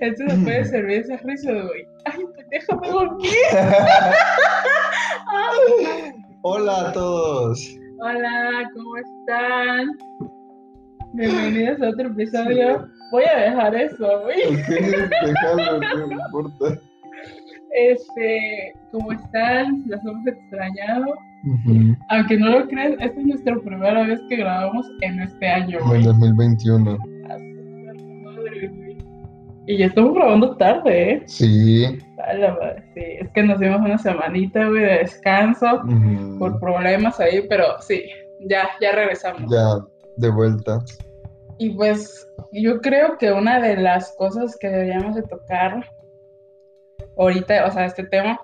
Esto se puede servir esa risa, güey. Ay, pues déjame dormir. Hola a todos. Hola, ¿cómo están? Bienvenidos a otro episodio. Voy a dejar eso, güey. Ok, déjalo, no importa. Este, ¿cómo están? Las hemos extrañado. Aunque no lo crean, esta es nuestra primera vez que grabamos en este año, En güey. 2021. Y ya estamos grabando tarde, ¿eh? Sí. Es que nos dimos una semanita, güey, de descanso por problemas ahí, pero sí, ya, ya regresamos. Ya, de vuelta. Y pues yo creo que una de las cosas que deberíamos de tocar ahorita, o sea, este tema,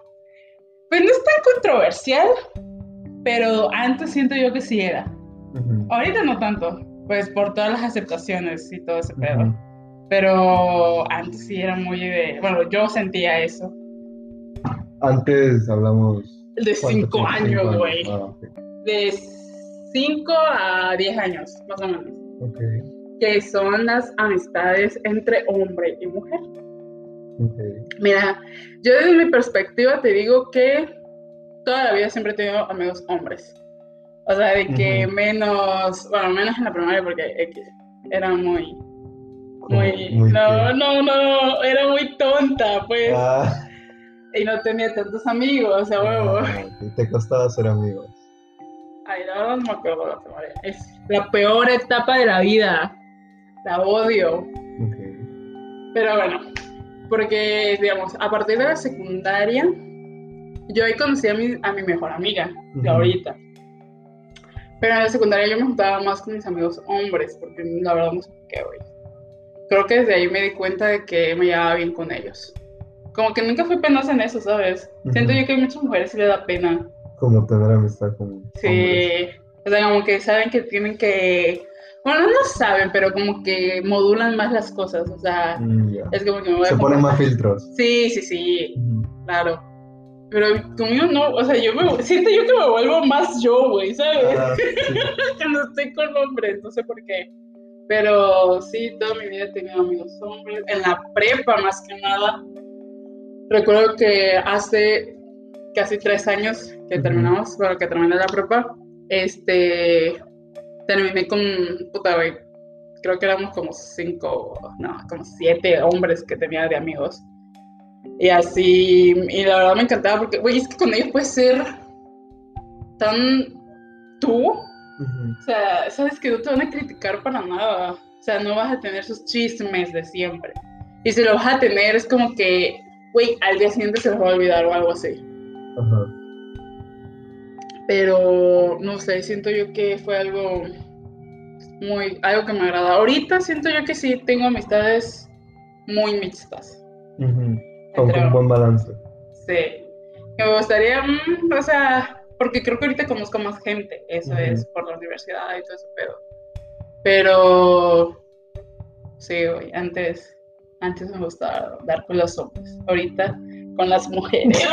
pues no es tan controversial, pero antes siento yo que sí era. Ahorita no tanto, pues por todas las aceptaciones y todo ese pedo. Pero antes sí era muy de, bueno, yo sentía eso. Antes hablamos. De ¿cuánto cinco tiempo? años, Cinco güey. Ah, ok. De 5 a 10 años, más o menos. Ok, Que son las amistades entre hombre y mujer. ok. Mira, yo desde mi perspectiva te digo que toda la vida siempre he tenido amigos hombres. O sea, de que Ujú. menos, bueno, menos en la primaria porque X, era muy, muy, Muy no, no, no, era muy tonta, pues, Ah, y no tenía tantos amigos, a huevo. ah, Te costaba ser amigos. Ay, la verdad no me acuerdo de la primaria. Es la peor etapa de la vida. La odio. Pero bueno, porque, digamos, a partir de la secundaria, yo ahí conocí a mi, a mi mejor amiga, de ahorita. Pero en la secundaria yo me juntaba más con mis amigos hombres, porque la verdad no sé por qué, güey. Creo que desde ahí me di cuenta de que me llevaba bien con ellos. Como que nunca fui penosa en eso, ¿sabes? Siento yo que a muchas mujeres sí le da pena. Como tener amistad con hombres. Sí. O sea, como que saben que tienen que... Bueno, no saben, pero como que modulan más las cosas. O sea, Mm, es como que me voy a Se ponen comportar- más filtros. Sí, sí, sí, claro. Pero conmigo no, o sea, yo me, siento yo que me vuelvo más yo, güey, ¿sabes? Ah, sí. Cuando estoy con hombres, no sé por qué. Pero sí, toda mi vida he tenido amigos hombres. En la prepa, más que nada. Recuerdo que hace casi tres años que terminamos, bueno, que terminé la prepa, este, terminé con, puta, güey, creo que éramos como cinco, no, como siete hombres que tenía de amigos. Y así, y la verdad me encantaba porque, güey, es que con ellos puedes ser tan tú, O sea, sabes que no te van a criticar para nada. O sea, no vas a tener sus chismes de siempre. Y si lo vas a tener, es como que, güey, al día siguiente se los va a olvidar o algo así. Ajá. Pero, no sé, siento yo que fue algo muy, algo que me agrada. Ahorita siento yo que sí tengo amistades muy mixtas. Ujú. Con un buen balance. Sí. Me gustaría, mm, o sea, porque creo que ahorita conozco más gente, eso es por la universidad y todo ese pedo. Pero, sí, güey, antes, antes me gustaba dar con los hombres, ahorita con las mujeres.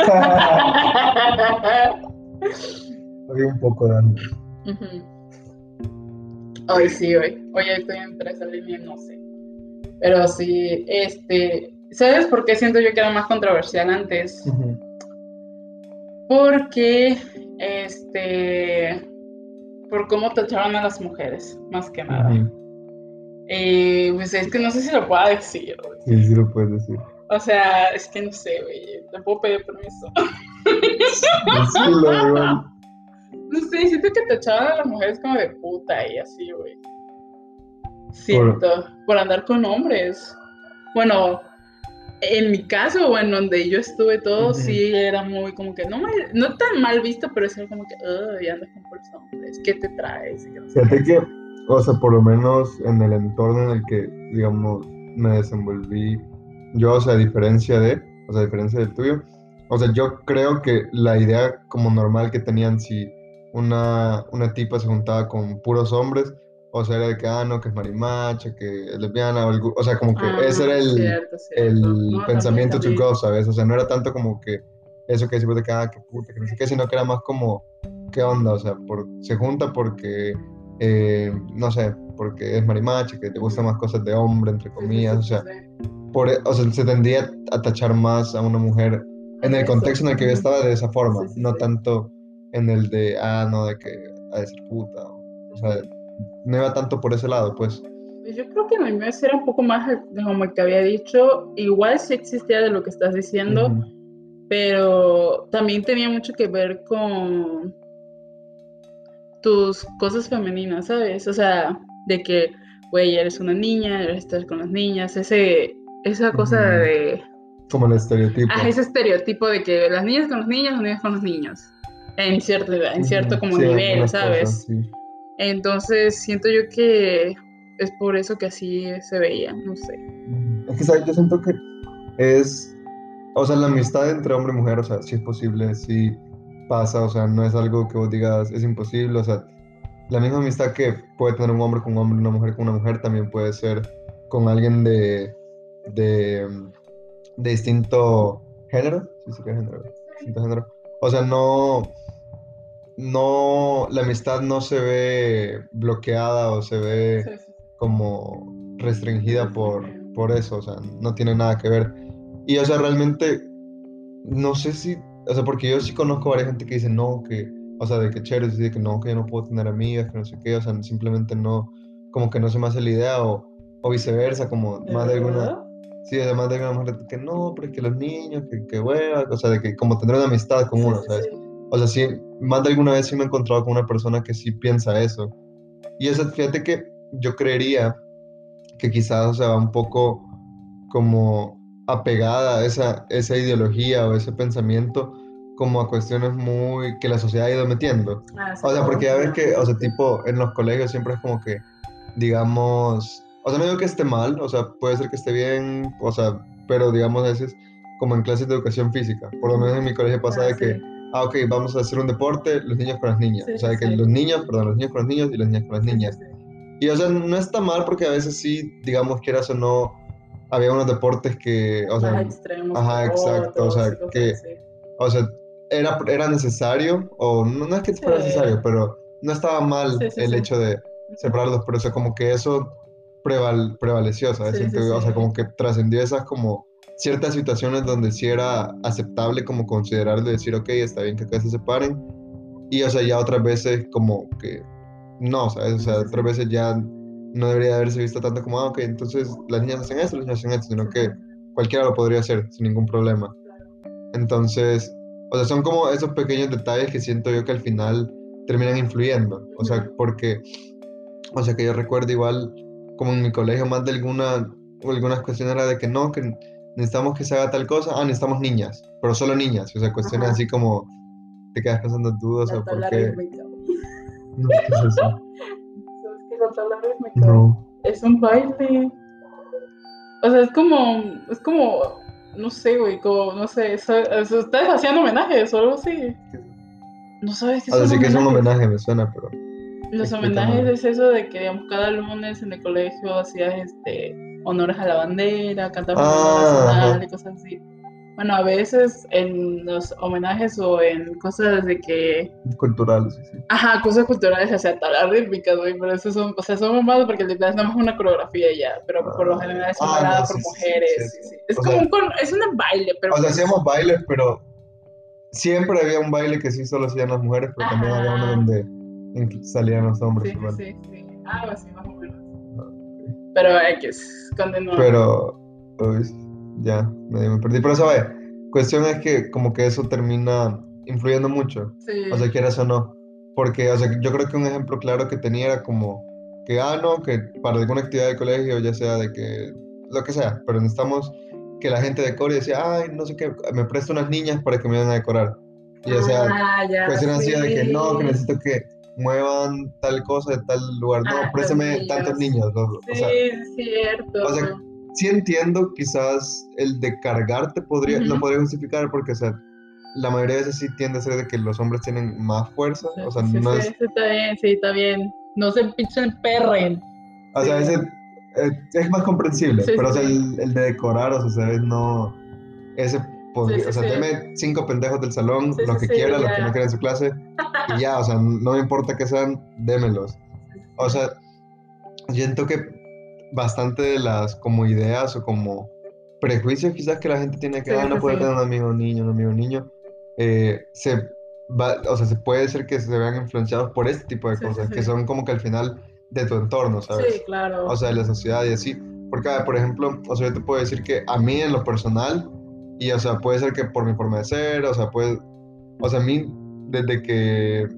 Había un poco de. Ay, sí, güey. Oye, estoy entre esa línea, no sé. Pero sí, este, ¿sabes por qué siento yo que era más controversial antes? Porque, este, por cómo tachaban a las mujeres, más que nada. Y pues es que no sé si lo pueda decir, güey. Sí, sí lo puedes decir. O sea, es que no sé, güey. Te puedo pedir permiso. No sé, siento que tachaban a las mujeres como de puta y así, güey. Siento, por andar con hombres. Bueno, en mi caso, o en donde yo estuve todo, Ujú. sí era muy como que no, mal- no tan mal visto, pero sí era como que, ay, andas con puros hombres, ¿qué te traes? Y que no. Fíjate que, o sea, por lo menos en el entorno en el que, digamos, me desenvolví yo, o sea, a diferencia de, o sea, a diferencia del tuyo, o sea, yo creo que la idea como normal que tenían si una, una tipa se juntaba con puros hombres, o sea, era de que, ah, no, que es marimacha, que es lesbiana, o, algo- o sea, como que Ah, ese era el, cierto, cierto. el No, pensamiento to también, go, ¿sabes? O sea, no era tanto como que eso que decimos de que, ah, que puta, que no sé qué, sino que era más como, ¿qué onda? O sea, por, se junta porque, eh, no sé, porque es marimacha, que te gustan más cosas de hombre, entre comillas, o Sí, sea, sí, por, e, o sea, se tendría a tachar más a una mujer en el Eso. contexto en el que yo estaba de esa forma, no tanto en el de, ah, no, de que ha de ser puta, o, o sea, no iba tanto por ese lado, pues. Pues Yo creo que en el mío era un poco más como el que había dicho. Igual sí existía de lo que estás diciendo, Ujú. pero también tenía mucho que ver con tus cosas femeninas, ¿sabes? O sea, de que, güey, eres una niña, eres estar con las niñas, ese, esa cosa Ujú. de, Como el estereotipo. ah, ese estereotipo de que las niñas con los niños, los niños con los niños, en cierto, en cierto Ujú. como Sí, nivel, ¿sabes? cosas, sí. Entonces siento yo que es por eso que así se veía, no sé. Es que, ¿sabes? Yo siento que es, o sea, la amistad entre hombre y mujer, o sea, sí es posible, sí pasa, o sea, no es algo que vos digas es imposible, o sea, la misma amistad que puede tener un hombre con un hombre una mujer con una mujer también puede ser con alguien de, de, de distinto género, sí, sí género, distinto género. O sea, no, no, la amistad no se ve bloqueada o se ve como restringida por, por eso, o sea, no tiene nada que ver. Y, o sea, realmente, no sé si, o sea, porque yo sí conozco a varias gente que dice no, que, o sea, de que chévere, dice que no, que yo no puedo tener amigas, que no sé qué, o sea, simplemente no, como que no se me hace la idea, o, o viceversa, como más de alguna, sí, además de alguna mujer que no, pero es que los niños, que, que hueva, o sea, de que como tener una amistad con uno, ¿sabes? O sea, sí, más de alguna vez sí me he encontrado con una persona que sí piensa eso. Y eso, fíjate que yo creería que quizás, o sea, va un poco como apegada a esa, esa ideología o ese pensamiento como a cuestiones muy que la sociedad ha ido metiendo. Ah, O sea, porque ya ves que, o sea, tipo, en los colegios siempre es como que, digamos, o sea, no digo que esté mal, o sea, puede ser que esté bien, o sea, pero digamos a veces como en clases de educación física, por lo menos en mi colegio pasa Ah, de que, sí. Ah, ok, vamos a hacer un deporte, los niños con las niñas, Sí, o sea, que sí. los niños, perdón, los niños con los niños y las niñas con las niñas. sí. Y o sea, no está mal porque a veces sí, digamos, quieras o no, había unos deportes que, o sea, extremos ajá, exacto, o sea, que- o sea, era, era necesario, o no, no es que fuera necesario, pero no estaba mal el hecho de separarlos, pero o sea, como que eso preval- prevaleció, ¿sabes? Siento O sea, como que trascendió esas como ciertas situaciones donde sí era aceptable como considerarlo y decir, ok, está bien que acá se separen, y o sea, ya otras veces como que no, ¿sabes? O sea, otras veces ya no debería haberse visto tanto como, ah, ok, entonces las niñas hacen esto, los niños hacen esto, sino que cualquiera lo podría hacer sin ningún problema. Entonces, o sea, son como esos pequeños detalles que siento yo que al final terminan influyendo. O sea, porque, o sea, que yo recuerdo igual, como en mi colegio, más de alguna, algunas cuestiones era de que no, que necesitamos que se haga tal cosa, ah, necesitamos niñas, pero solo niñas. O sea, cuestiones Ajá. así como te quedas pensando tú, o ¿por qué? No, ¿qué es eso? ¿Sabes qué es rítmica? No. Es un baile. O sea, es como, es como, no sé, güey, como, no sé, eso- estás haciendo homenajes o algo así. No sabes qué O sea, sí que es un homenaje, me suena, pero... Los homenajes es eso de que, digamos, cada lunes en el colegio hacías este, honores a la bandera, himno Ah, nacional ajá. y cosas así. Bueno, a veces en los homenajes o en cosas de que, Culturales, sí, sí. ajá, cosas culturales, o sea, tablas rítmicas, güey, pero eso son, o sea, son mamadas porque le das nada más una coreografía ya, pero por lo Ah, general son ah, no, por sí, sí, mujeres, sí, sí, sí. sí. Es O como sea- un, con- es un baile, pero O sea, pues- hacíamos bailes, pero siempre había un baile que sí solo hacían las mujeres, pero también había uno Ajá. donde salían los hombres Sí, sí, sí, sí. Algo así, más o menos. Pero X, continúa. Pero, uy, ya, medio me perdí. Pero, ¿sabes? Cuestión es que como que eso termina influyendo mucho, Sí. o sea, quieras o no. Porque, o sea, yo creo que un ejemplo claro que tenía era como que, ah, no, que para alguna actividad de colegio, ya sea de que, lo que sea, pero necesitamos que la gente decore y decía, ay, no sé qué, me presta unas niñas para que me vayan a decorar. Y, o sea, ah, ya, cuestiones así de que no, que sí. necesito que muevan tal cosa de tal lugar. No, Ah, préstame tantos niños. ¿no? Sí, O sea, es cierto. o sea, sí entiendo quizás el de cargarte podría, lo Ujú. podría justificar porque, o sea, la mayoría de veces sí tiende a ser de que los hombres tienen más fuerza. Sí, O sea, sí, no sí, es, sí, está bien, sí, está bien. No se pinchen perren. o sea, ese, eh, es más comprensible, pero o sea, sí. el, el de decorar, o sea, ¿sabes? No, ese podría, sí, o sea, sí. deme cinco pendejos del salón, Sí, los sí, que sí, quieran, los que no quieran en su clase, y ya, o sea, no me importa que sean, démelos. O sea, siento que bastante de las como ideas o como prejuicios quizás que la gente tiene que, Sí, ah, no sí, puede sí. tener un amigo niño, un amigo niño, eh, se va, o sea, se puede ser que se vean influenciados por este tipo de Sí, sí, cosas, sí. que son como que al final de tu entorno, ¿sabes? Sí, claro. o sea, de la sociedad y así. Porque, por ejemplo, o sea, yo te puedo decir que a mí en lo personal, y o sea, puede ser que por mi forma de ser, o sea, puede, o sea, a mí desde que,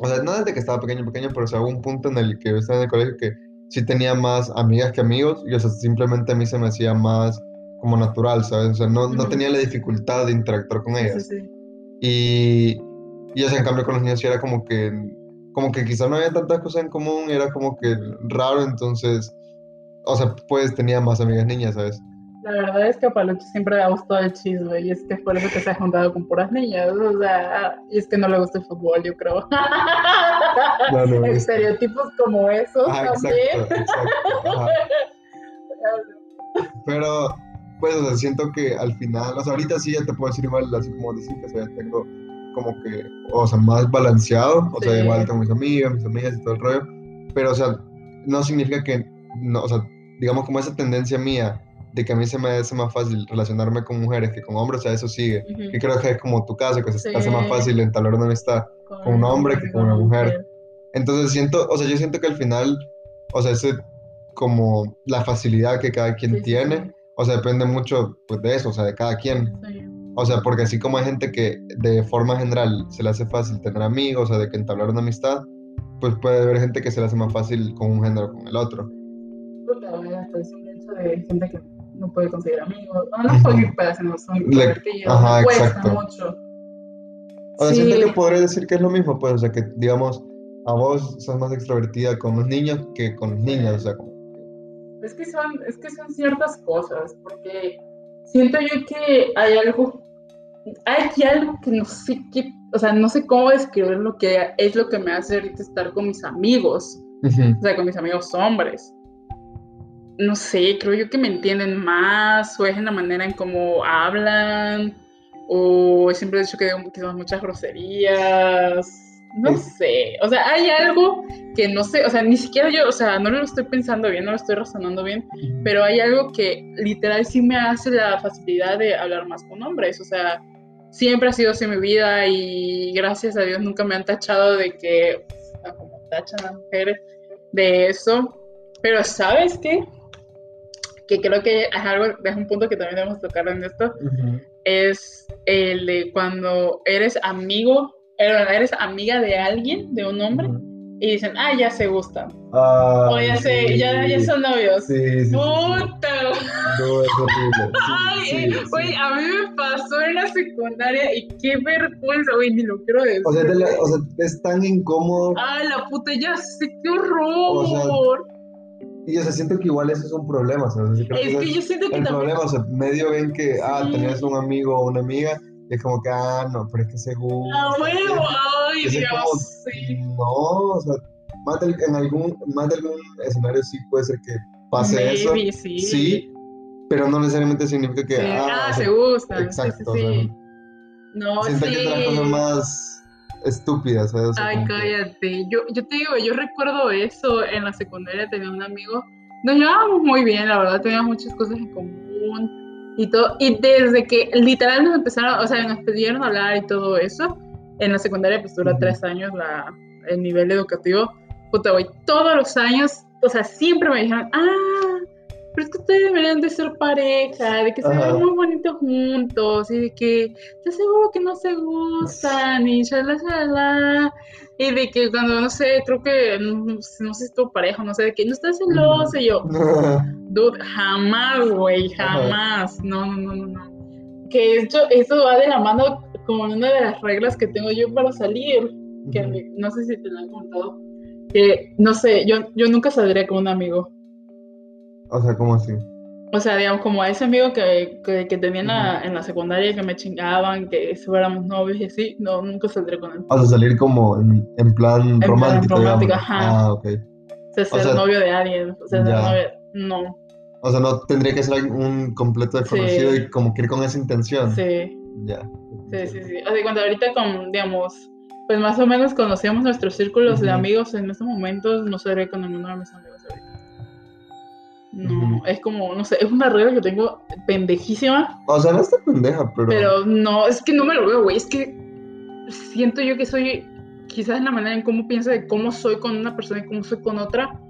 o sea, no desde que estaba pequeño, pequeño, pero o sea, hubo un punto en el que yo estaba en el colegio que sí tenía más amigas que amigos, y o sea, simplemente a mí se me hacía más como natural, ¿sabes? O sea, no, no tenía la dificultad de interactuar con ellas. sí, sí. Y, y o sea, en cambio con los niños sí era como que, como que quizás no había tantas cosas en común, era como que raro, entonces, o sea, pues tenía más amigas niñas, ¿sabes? La verdad es que a Palucho siempre le ha gustado el chisme y es que es por eso que se ha juntado con puras niñas. O sea, y es que no le gusta el fútbol, yo creo. No, no, es- Estereotipos como esos Ajá, también. exacto, exacto. ajá. Pero, pues, o sea, siento que al final, o sea, ahorita sí ya te puedo decir igual, así como decir que o sea, ya tengo como que, o sea, más balanceado, o sea, Sí. igual tengo mis amigas, mis amigas y todo el rollo, pero, o sea, no significa que, no, o sea, digamos como esa tendencia mía de que a mí se me hace más fácil relacionarme con mujeres que con hombres, o sea, eso sigue. Ujú. Y creo que es como tu caso, que se te hace más fácil entablar una amistad con un hombre que con una mujer. Entonces siento, o sea, yo siento que al final, o sea, ese como la facilidad que cada quien Sí, tiene, sí. o sea, depende mucho pues de eso, o sea, de cada quien. O sea, porque así como hay gente que de forma general se le hace fácil tener amigos, o sea, de que entablar una amistad, pues puede haber gente que se le hace más fácil con un género o con el otro. Puta, hasta el hecho de gente que no puede conseguir amigos. No, no porque pues, no son introvertidos, ajá, cuesta exacto. mucho. O sea, Sí. siento que podría decir que es lo mismo, pues, o sea, que digamos, a vos sos más extrovertida con los niños que con los niños, o sea, como... Es que son, es que son ciertas cosas, porque siento yo que hay algo, hay aquí algo que no sé qué, o sea, no sé cómo describir lo que es lo que me hace ahorita estar con mis amigos, o sea, con mis amigos hombres. No sé, creo yo que me entienden más, o es en la manera en cómo hablan, o siempre he dicho que son muchas groserías, no sé, o sea, hay algo que no sé, o sea, ni siquiera yo, o sea, no lo estoy pensando bien, no lo estoy razonando bien, pero hay algo que literal sí me hace la facilidad de hablar más con hombres, o sea, siempre ha sido así mi vida y gracias a Dios nunca me han tachado de que, como tachan a mujeres, de eso, pero ¿sabes qué? Que creo que es algo, es un punto que también debemos tocar en esto, Ujú. es el de cuando eres amigo, eh, eres amiga de alguien, de un hombre, Ujú. y dicen, ah, ya se gustan, Ah, o ya se, sí. ya, ya son novios. Sí, sí. Puta, No, es horrible. Sí, Ay, eh, güey, a mí me pasó en la secundaria y qué vergüenza, güey, ni lo quiero decir. O sea, la- o sea, es tan incómodo. Ay, la puta, ya sé, qué horror. O sea, Y o sea, siento que igual eso es un problema, ¿sabes? Es que yo siento que el también. problema, o sea, medio ven que, ah, tenías un amigo o una amiga, y es como que, ah, no, pero es que seguro. ¡A huevo! ¡Ay, Dios! como- Sí. No, o sea, más de, en algún, más de algún escenario sí puede ser que pase eso, sí. sí, pero no necesariamente significa que, Sí. ah, Ah, o sea, se gustan. exacto, o sea. No, siento que las cosas más estúpidas, ¿sabes? Ay, cállate. Yo, yo te digo, yo recuerdo eso en la secundaria, tenía un amigo, nos llevábamos muy bien, la verdad, teníamos muchas cosas en común y todo. Y desde que literal nos empezaron, o sea, nos pidieron hablar y todo eso, en la secundaria pues dura tres años la, el nivel educativo, puta, güey, todos los años, o sea, siempre me dijeron, ah, pero es que ustedes deberían de ser pareja, de que se ven muy bonitos juntos y de que ¿estás seguro que no se gustan? Y shalala, shalala. Y de que cuando, no sé, creo que, no, no sé si tu pareja, no sé, de que no estás celosa. Y yo, dude, jamás, güey, jamás. No, no, no, no, no. Que esto, esto va de la mano con una de las reglas que tengo yo para salir. Que no sé si te lo han contado. Que, no sé, yo, yo nunca saldría con un amigo. O sea, ¿cómo así? O sea, digamos, como a ese amigo que, que, que tenía en la, en la secundaria que me chingaban, que fuéramos novios y así, no, nunca saldré con él. O sea, salir como en, en plan plan romántico, romántico, digamos. ajá. Ah, ok. O sea, ser sea, novio de alguien, o sea, ser ya. novio, no, O sea, no tendría que ser un completo desconocido Sí. y como que ir con esa intención. sí, Ya. sí, sí, sí. O sea, cuando ahorita con, digamos, pues más o menos conocíamos nuestros círculos de Ujú. amigos en estos momentos, no saldré con ninguno de mis amigos. No, es como, no sé, es una regla que tengo pendejísima. O sea, no está pendeja, pero. Pero no, es que no me lo veo, güey. Es que siento yo que soy, quizás en la manera en cómo pienso de cómo soy con una persona y cómo soy con otra,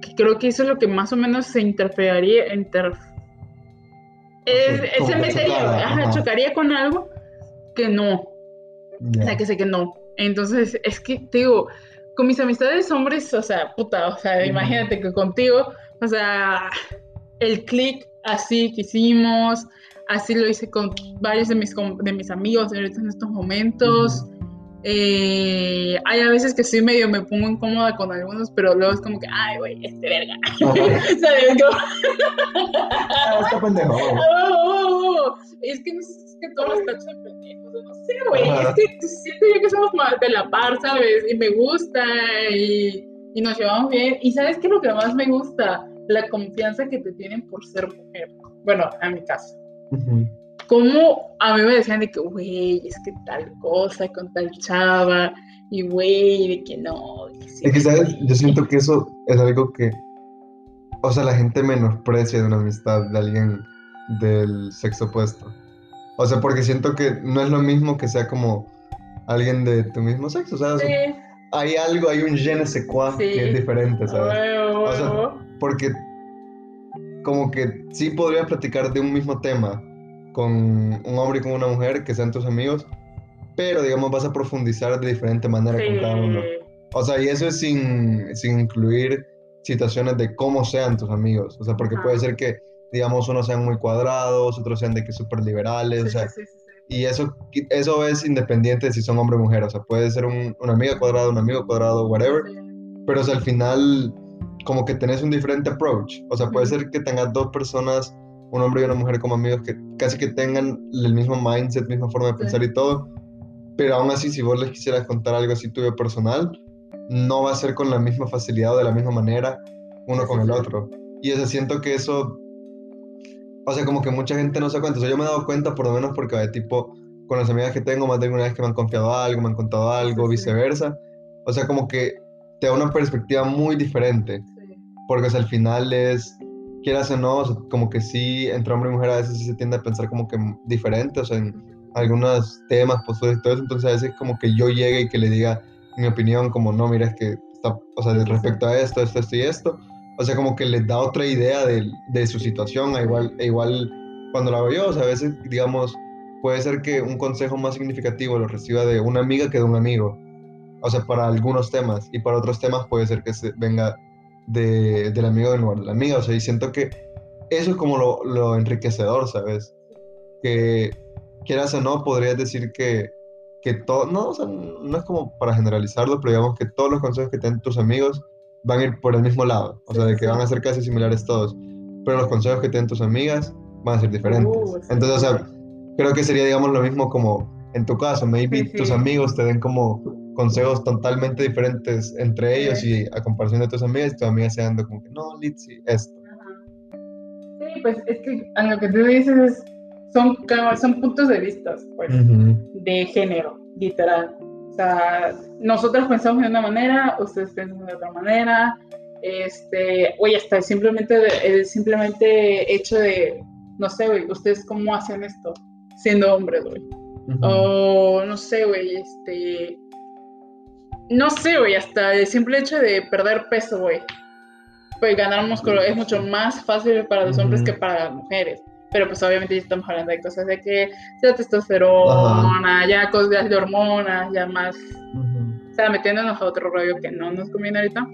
que creo que eso es lo que más o menos se interferiría, inter... Es, como se metería, ajá, chocaría con algo que no. Ya. O sea, que sé que no. Entonces, es que te digo, con mis amistades hombres, o sea, puta, o sea, Ujú. imagínate que contigo, o sea, el click así que hicimos, así lo hice con varios de mis, de mis amigos ahorita en estos momentos. Eh, hay a veces que sí medio me pongo incómoda con algunos, pero luego es como que, ay, güey, este verga. ¿Sabes? Como, Ah, está pendejo. "Oh, oh, oh". Es que no sé, es que todos son pendejos, no sé, güey. Es que siento yo que somos más de la par, ¿sabes? Y me gusta y, y nos llevamos bien. Y ¿sabes qué es lo que más me gusta? La confianza que te tienen por ser mujer. Bueno, en mi caso. Como a mí me decían de que, güey, es que tal cosa con tal chava, y güey, de que no. de que sí, Es que, ¿sabes? güey". Yo siento que eso es algo que. O sea, la gente menosprecia de una amistad de alguien del sexo opuesto. O sea, porque siento que no es lo mismo que sea como alguien de tu mismo sexo. O sea, Sí, hay algo, hay un je ne sais quoi Sí. que es diferente, ¿sabes? huevo, O sea. Porque como que sí podrías platicar de un mismo tema con un hombre y con una mujer que sean tus amigos, pero digamos vas a profundizar de diferente manera con cada uno. O sea, y eso es sin, sin incluir situaciones de cómo sean tus amigos. O sea, porque Ajá. puede ser que, digamos, unos sean muy cuadrados, otros sean de que súper liberales, o sea. Y eso, eso es independiente de si son hombre o mujer. O sea, puede ser un, una amiga cuadrada, un amigo cuadrado, whatever, pero o sea, al final como que tenés un diferente approach. O sea, puede ser que tengas dos personas, un hombre y una mujer como amigos, que casi que tengan el mismo mindset, misma forma de pensar y todo, pero aún así si vos les quisieras contar algo así tuyo personal, no va a ser con la misma facilidad o de la misma manera uno con el otro. Y o sea, siento que eso, o sea, como que mucha gente no se da cuenta. O sea, yo me he dado cuenta por lo menos porque de tipo, con las amigas que tengo, más de alguna vez que me han confiado algo, me han contado algo, sí. viceversa. O sea, como que te da una perspectiva muy diferente. Sí. Porque o sea, al final es, quieras o no, o sea, como que sí, entre hombre y mujer a veces sí se tiende a pensar como que diferente, o sea, en algunos temas, posturas y todo eso. Entonces a veces como que yo llegue y que le diga mi opinión, como no, mira, es que, está, o sea, respecto a esto, esto, esto y esto. O sea, como que les da otra idea de, de su situación, a igual, e igual cuando lo hago yo, o sea, a veces, digamos, puede ser que un consejo más significativo lo reciba de una amiga que de un amigo. O sea, para algunos temas. Y para otros temas puede ser que se venga de, del amigo en lugar de la amiga. O sea, y siento que eso es como lo, lo enriquecedor, ¿sabes? Que quieras o no, podrías decir que, que todo, no, o sea, no es como para generalizarlo, pero digamos que todos los consejos que te den tus amigos van a ir por el mismo lado. O sea, de que van a ser casi similares todos. Pero los consejos que te den tus amigas van a ser diferentes. Uh. Entonces, o sea, creo que sería, digamos, lo mismo como en tu caso, maybe Sí, sí. tus amigos te den como consejos totalmente diferentes entre ellos Sí. y a comparación de tus amigas, tus amigas se dando como que, no, Litzy, esto. Ajá. Sí, pues es que a lo que tú dices es, son, son puntos de vista, pues, de género, literal. Sea, nosotros pensamos de una manera, ustedes piensan de otra manera. Este, oye, hasta simplemente el simplemente hecho de, no sé, güey, ustedes cómo hacen esto siendo hombres, güey. O no sé, güey, este. No sé, güey, hasta el simple hecho de perder peso, güey. Pues ganar músculo es mucho más fácil para los hombres que para las mujeres. Pero pues obviamente ya estamos hablando de cosas de que ya testosterona, ya cosas de hormonas, ya más. Ujú. O sea, metiéndonos a otro rollo que no nos conviene ahorita.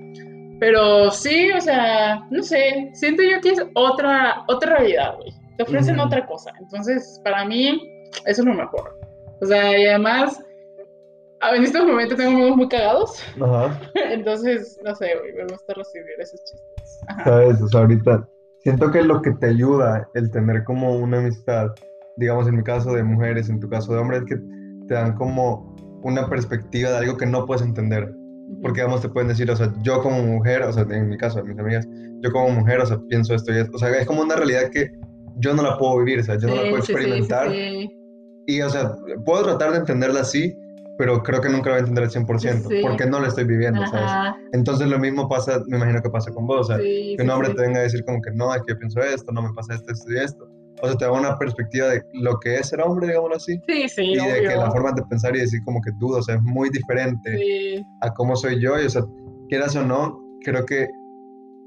Pero sí, o sea, no sé, siento yo que es otra, otra realidad, güey. Te ofrecen Ujú. otra cosa. Entonces, para mí, eso es lo mejor. O sea, y además, en estos momentos tengo amigos muy cagados. Ajá. Entonces, no sé, güey, me gusta recibir esos chistes. Ajá. ¿Sabes? O sea, ahorita siento que lo que te ayuda el tener como una amistad, digamos en mi caso de mujeres, en tu caso de hombres, es que te dan como una perspectiva de algo que no puedes entender. Porque, digamos, te pueden decir, o sea, yo como mujer, o sea, en mi caso, mis amigas, yo como mujer, o sea, pienso esto y esto. O sea, es como una realidad que yo no la puedo vivir, o sea, yo no la puedo sí, sí, experimentar. sí. Y, o sea, puedo tratar de entenderla así, pero creo que nunca lo voy a entender al 100%, Sí. porque no lo estoy viviendo, ¿sabes? Ajá. Entonces lo mismo pasa, me imagino que pasa con vos, o sea, Sí, que un hombre sí. te venga a decir como que no, es que yo pienso esto, no me pasa esto, esto y esto. O sea, te da una perspectiva de lo que es ser hombre, digámoslo así, Sí, sí, y de que obvio. la forma de pensar y decir como que dudo, o sea, es muy diferente a cómo soy yo, y o sea, quieras o no, creo que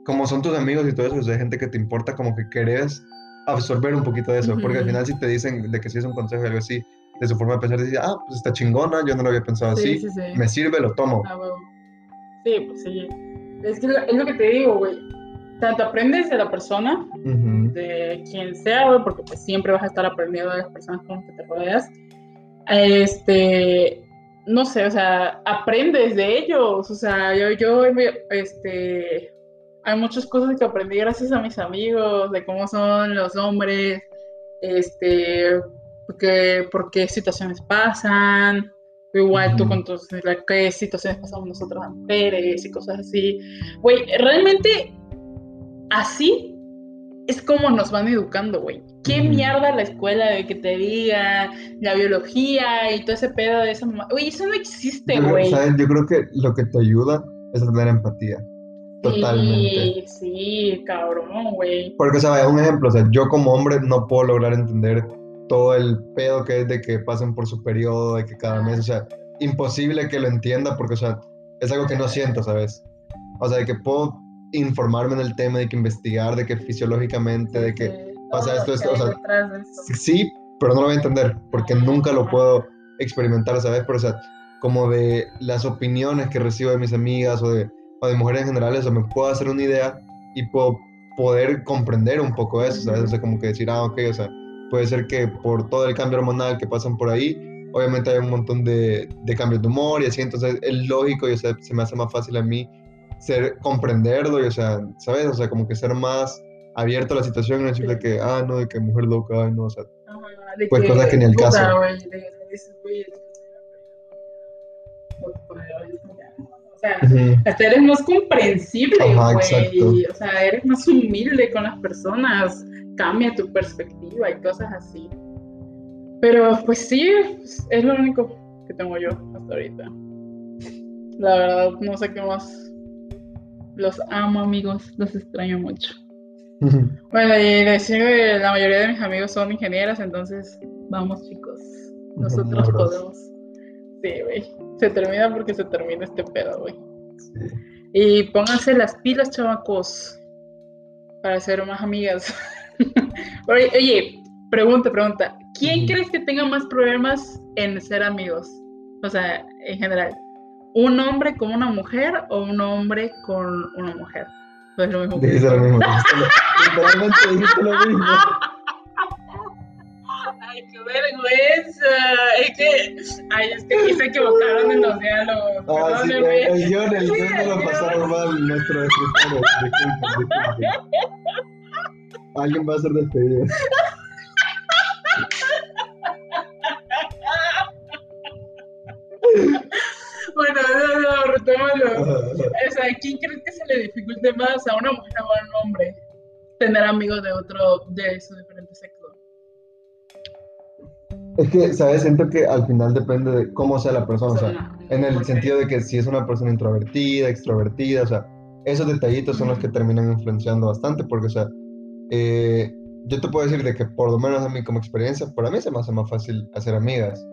como son tus amigos y todo eso, o sea, hay gente que te importa, como que querés absorber un poquito de eso, porque al final si te dicen de que si es un consejo o algo así, de su forma de pensar, dices, ah, pues está chingona, yo no lo había pensado sí, así, sí, sí. me sirve, lo tomo. Ah. Sí, pues sí. Es que lo- es lo que te digo, güey. Tanto aprendes de la persona, de quien sea, güey, porque pues siempre vas a estar aprendiendo de las personas con las que te rodeas. Este, no sé, o sea, aprendes de ellos. O sea, yo, yo, este, hay muchas cosas que aprendí gracias a mis amigos, de cómo son los hombres, este, porque, por qué situaciones pasan. Igual tú con tus, la- qué situaciones pasamos nosotros las mujeres y cosas así. Güey, realmente así es como nos van educando, güey. ¿Qué mierda la escuela de que te diga la biología y todo ese pedo de esa mamá? Güey, eso no existe, Yo, güey. ¿sabes? Yo creo que lo que te ayuda es a tener empatía. Totalmente. Sí, sí, cabrón, güey. Porque, ¿sabes? Un ejemplo, o sea, yo como hombre no puedo lograr entender todo el pedo que es de que pasen por su periodo, de que cada mes, o sea, imposible que lo entienda porque, o sea, es algo que no siento, ¿sabes? O sea, de que puedo informarme en el tema, de que investigar, de que fisiológicamente, de que Sí, pasa esto, esto, o sea, sí, pero no lo voy a entender porque nunca lo puedo experimentar, ¿sabes? Pero, o sea, como de las opiniones que recibo de mis amigas o de, o de mujeres en general, o sea, me puedo hacer una idea y puedo poder comprender un poco eso, ¿sabes? O sea, como que decir, ah, ok, o sea, puede ser que por todo el cambio hormonal que pasan por ahí, obviamente hay un montón de, de cambios de humor y así, entonces es lógico y, o sea, se me hace más fácil a mí ser, comprenderlo y, o sea, ¿sabes? O sea, como que ser más abierto a la situación y no decirle que, ah, no, de que mujer loca, ay, no, o sea, Ajá, Pues cosas que ni puta, caso. que que O sea, ujú, hasta eres más comprensible, Ajá, güey. O sea, eres más humilde con las personas. Cambia tu perspectiva y cosas así. Pero pues sí, es- lo único que tengo yo hasta ahorita. La verdad, no sé qué más. Los amo, amigos. Los extraño mucho. Bueno, y decir que la mayoría de mis amigos son ingenieros, entonces vamos, chicos. Nosotros podemos. Sí, güey. Se termina porque se termina este pedo, güey. Sí. Y pónganse las pilas, chavacos, para ser más amigas. oye, pregunta, pregunta. ¿Quién crees que tenga más problemas en ser amigos? O sea, en general. ¿Un hombre con una mujer o un hombre con una mujer? Pues lo mismo. que Dijiste lo mismo. Literalmente dijiste lo mismo. Ay, qué vergüenza. Es que, ay, es que aquí se equivocaron en los diálogos. Ah, sí, el, Perdónenme. el guion, el guion no lo pasaron mal nuestros escritores. Alguien va a ser despedido. Bueno, no, no, retómalo. O sea, ¿quién crees que se le dificulte más a una mujer o a un hombre tener amigos de otro, de su diferente sexo? Es que, ¿sabes? Siento que al final depende de cómo sea la persona. O sea, en el sentido de que si es una persona introvertida, extrovertida, o sea, esos detallitos son los que terminan influenciando bastante, porque, o sea, eh, yo te puedo decir de que por lo menos a mí como experiencia, para mí se me hace más fácil hacer amigas,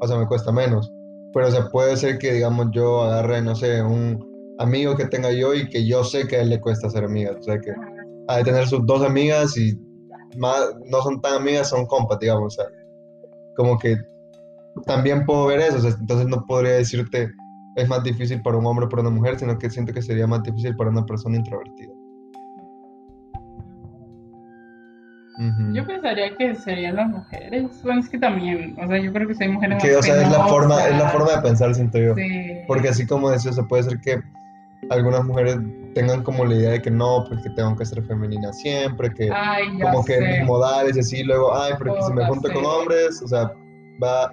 o sea, me cuesta menos, pero, o sea, puede ser que, digamos, yo agarre, no sé, un amigo que tenga yo y que yo sé que a él le cuesta hacer amigas, o sea, que ha de tener sus dos amigas y más, no son tan amigas, son compas, digamos, o sea, como que también puedo ver eso, o sea, entonces no podría decirte es más difícil para un hombre o para una mujer, sino que siento que sería más difícil para una persona introvertida. Ujú. Yo pensaría que serían las mujeres. Bueno, es que también, o sea, yo creo que si hay mujeres Que, o sea, es la penosas. forma, es la forma de pensar, siento yo. Sí. Porque así como decía, o sea, puede ser que algunas mujeres tengan como la idea de que no, pues que tengo que ser femenina siempre, que Ay, como que sé. mis modales y así, luego, ay, pero que si me junto sí. con hombres, o sea, va,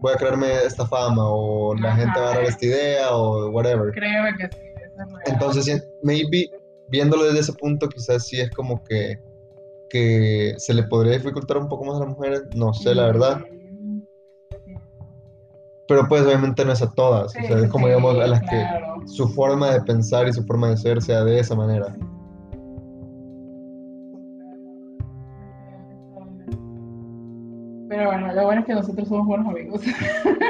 voy a crearme esta fama, o la Ajá. gente va a agarrar esta idea, o whatever. Créeme que sí, eso es real. Entonces, maybe, viéndolo desde ese punto, quizás sí es como que, que se le podría dificultar un poco más a las mujeres, no sé, la verdad. Pero pues obviamente no es a todas, Sí, o sea, es como sí, digamos a las claro. que su forma de pensar y su forma de ser sea de esa manera. Pero bueno, lo bueno es que nosotros somos buenos amigos.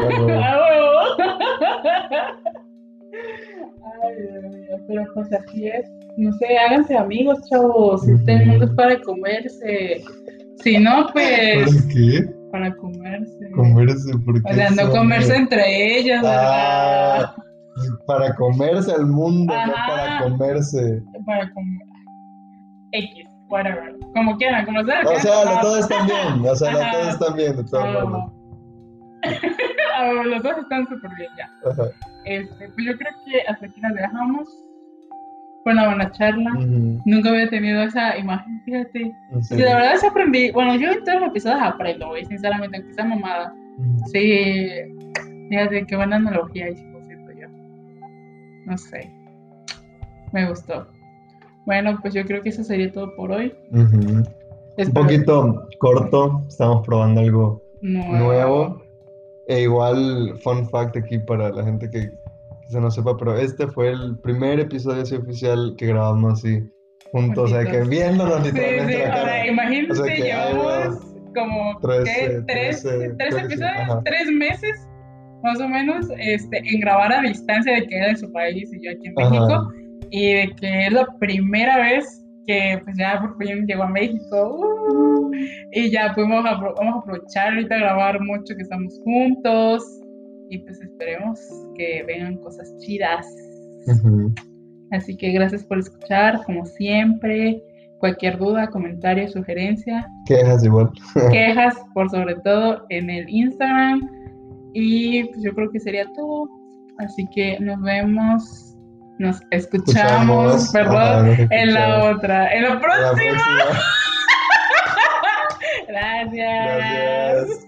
Bueno, ¡A huevo! Ay, pero pues así es. No sé, háganse amigos, chavos. Este mundo es para comerse. Si no, pues ¿Por qué? para comerse. Comerse, ¿por qué O sea, no comerse entre ellos, ¿verdad? Ah, para comerse al mundo, no para comerse. Para comer. X, whatever. Como quieran, como sea. O sea, los dos están bien, o sea, los dos están bien, de todas formas. Ah, los dos están súper bien ya. Ajá. Este, pues yo creo que hasta aquí nos dejamos. Fue una buena charla. Nunca había tenido esa imagen, fíjate. la verdad sí aprendí. Bueno, yo en todos los episodios aprendo, güey, sinceramente, aunque sea mamada. Sí, fíjate qué buena analogía hice, por cierto, yo. No sé. Me gustó. Bueno, pues yo creo que eso sería todo por hoy. Un poquito corto, estamos probando algo nuevo. nuevo. E igual, fun fact aquí para la gente que quizá no sepa, pero este fue el primer episodio así oficial que grabamos así juntos, o sea, que viéndonos Sí, literalmente sí, la cara. ahora imagínate, O sea que ahí llevamos como Trece, ¿qué? tres, trece, tres episodios, ajá. tres meses más o menos este, en grabar a distancia de que él en su país y yo aquí en Ajá. México y de que es la primera vez que pues ya por fin llegó a México uh, y ya pudimos apro- vamos a aprovechar ahorita a grabar mucho que estamos juntos y pues esperemos que vengan cosas chidas. Ujú. Así que gracias por escuchar, como siempre. Cualquier duda, comentario, sugerencia, Quejas igual. quejas, por sobre todo en el Instagram. Y pues yo creo que sería todo. Así que nos vemos, nos escuchamos, Escuchamos, perdón, ajá, nos en la otra, en la La próxima. próxima. Gracias.